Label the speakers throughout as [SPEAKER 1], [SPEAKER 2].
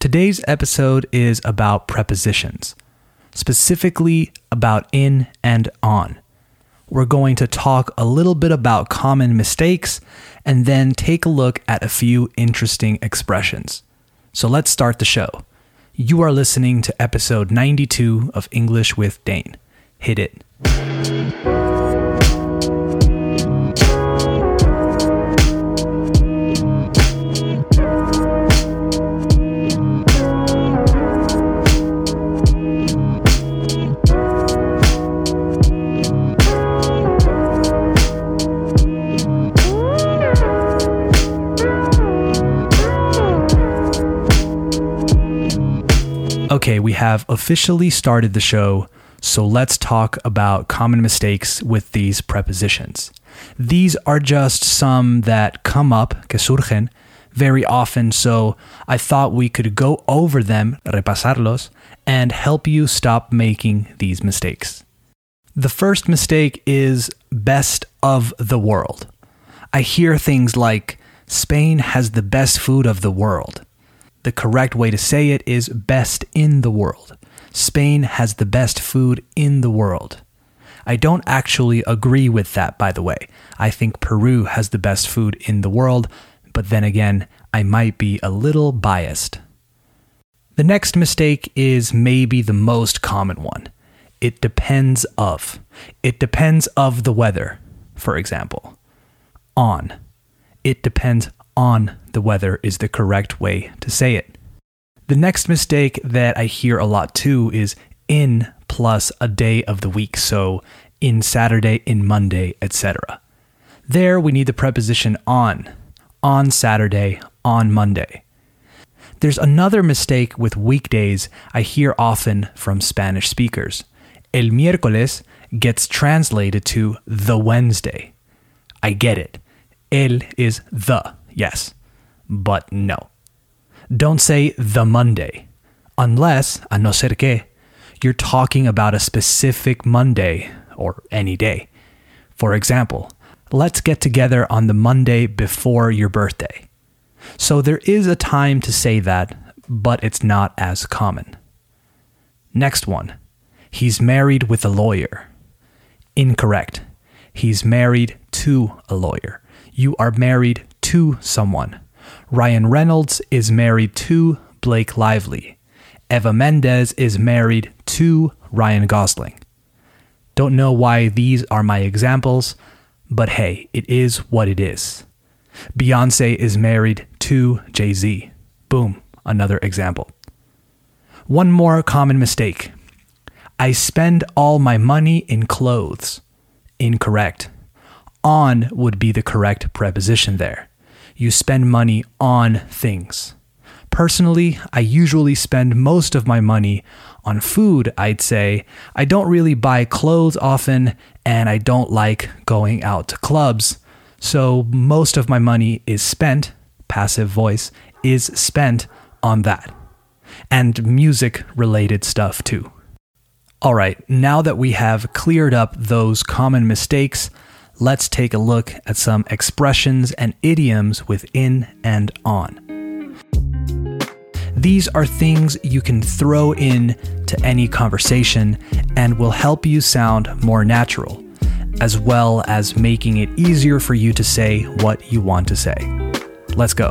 [SPEAKER 1] Today's episode is about prepositions, specifically about in and on. We're going to talk a little bit about common mistakes and then take a look at a few interesting expressions. So let's start the show. You are listening to episode 92 of English with Dane. Hit it. Okay, we have officially started the show, so let's talk about common mistakes with these prepositions. These are just some that come up, que surgen, very often, so I thought we could go over them, repasarlos, and help you stop making these mistakes. The first mistake is best of the world. I hear things like Spain has the best food of the world. The correct way to say it is best in the world. Spain has the best food in the world. I don't actually agree with that, by the way. I think Peru has the best food in the world, but then again, I might be a little biased. The next mistake is maybe the most common one. It depends of. It depends of the weather, for example. On. It depends on the weather is the correct way to say it. The next mistake that I hear a lot too is in plus a day of the week, so in Saturday, in Monday, etc. There we need the preposition on, on Saturday, on Monday. There's another mistake with weekdays I hear often from Spanish speakers. El miércoles gets translated to the Wednesday. I get it. El is the, yes, but no. Don't say the Monday, unless, a no ser que, you're talking about a specific Monday or any day. For example, let's get together on the Monday before your birthday. So there is a time to say that, but it's not as common. Next one. He's married with a lawyer. Incorrect. He's married to a lawyer. You are married to someone. Ryan Reynolds is married to Blake Lively. Eva Mendes is married to Ryan Gosling. Don't know why these are my examples, but hey, it is what it is. Beyonce is married to Jay Z. Boom, another example. One more common mistake I spend all my money in clothes. Incorrect. On would be the correct preposition there. You spend money on things. Personally, I usually spend most of my money on food, I'd say. I don't really buy clothes often, and I don't like going out to clubs. So most of my money is spent, passive voice, is spent on that. And music related stuff too. All right, now that we have cleared up those common mistakes, let's take a look at some expressions and idioms within and on. These are things you can throw in to any conversation and will help you sound more natural, as well as making it easier for you to say what you want to say. Let's go.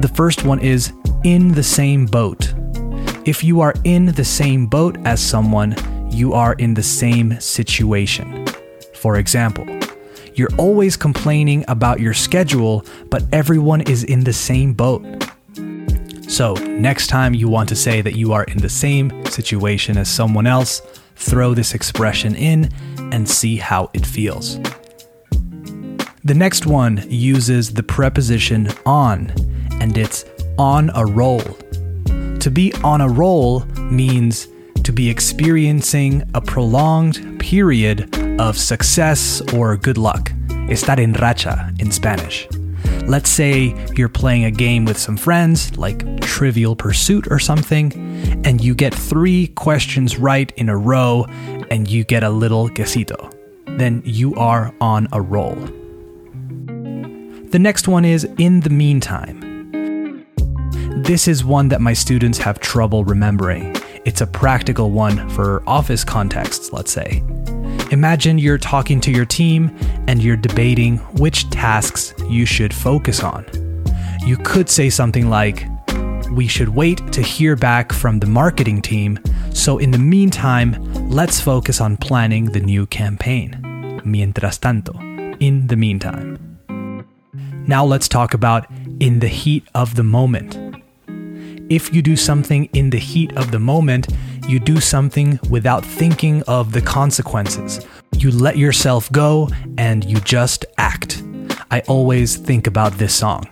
[SPEAKER 1] The first one is in the same boat. If you are in the same boat as someone, you are in the same situation. For example, you're always complaining about your schedule, but everyone is in the same boat. So, next time you want to say that you are in the same situation as someone else, throw this expression in and see how it feels. The next one uses the preposition on, and it's on a roll To be on a roll means to be experiencing a prolonged period of success or good luck. Estar en racha in Spanish. Let's say you're playing a game with some friends, like Trivial Pursuit or something, and you get three questions right in a row and you get a little quesito. Then you are on a roll. The next one is in the meantime. This is one that my students have trouble remembering. It's a practical one for office contexts, let's say. Imagine you're talking to your team and you're debating which tasks you should focus on. You could say something like, We should wait to hear back from the marketing team, so in the meantime, let's focus on planning the new campaign. Mientras tanto, in the meantime. Now let's talk about in the heat of the moment. If you do something in the heat of the moment, you do something without thinking of the consequences. You let yourself go and you just act. I always think about this song.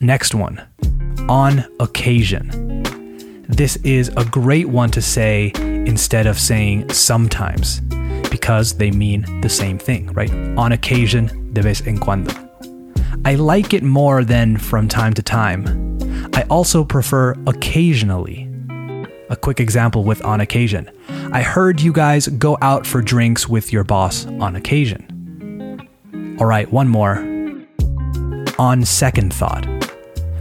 [SPEAKER 1] Next one, on occasion. This is a great one to say instead of saying sometimes because they mean the same thing, right? On occasion, de vez en cuando. I like it more than from time to time. I also prefer occasionally. A quick example with on occasion. I heard you guys go out for drinks with your boss on occasion. All right, one more. On second thought.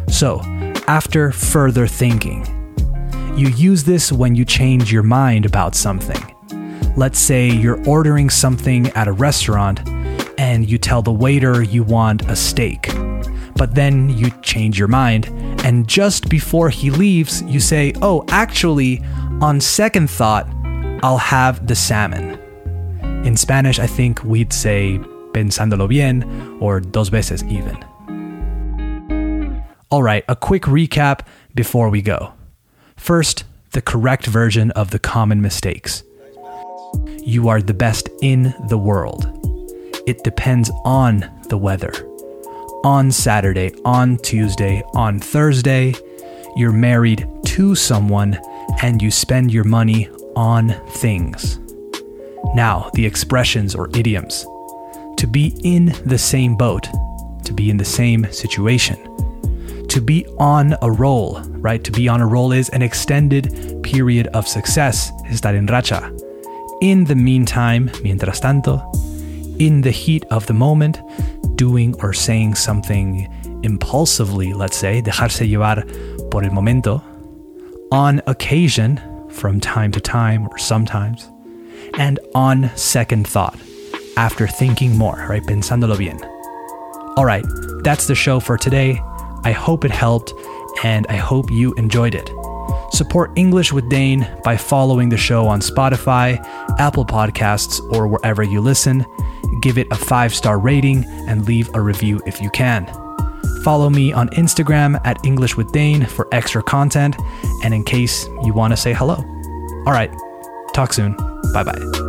[SPEAKER 1] So, after further thinking, you use this when you change your mind about something. Let's say you're ordering something at a restaurant and you tell the waiter you want a steak. But then you change your mind, and just before he leaves, you say, Oh, actually, on second thought, I'll have the salmon. In Spanish, I think we'd say pensándolo bien or dos veces even. All right, a quick recap before we go. First, the correct version of the common mistakes. You are the best in the world. It depends on the weather. On Saturday, on Tuesday, on Thursday, you're married to someone and you spend your money on things. Now, the expressions or idioms. To be in the same boat, to be in the same situation. To be on a roll, right? To be on a roll is an extended period of success, estar en racha. In the meantime, mientras tanto, in the heat of the moment, doing or saying something impulsively, let's say, dejarse llevar por el momento, on occasion, from time to time or sometimes, and on second thought, after thinking more, right? Pensándolo bien. All right, that's the show for today. I hope it helped, and I hope you enjoyed it. Support English with Dane by following the show on Spotify, Apple Podcasts, or wherever you listen. Give it a five star rating and leave a review if you can. Follow me on Instagram at English with Dane for extra content and in case you want to say hello. All right, talk soon. Bye bye.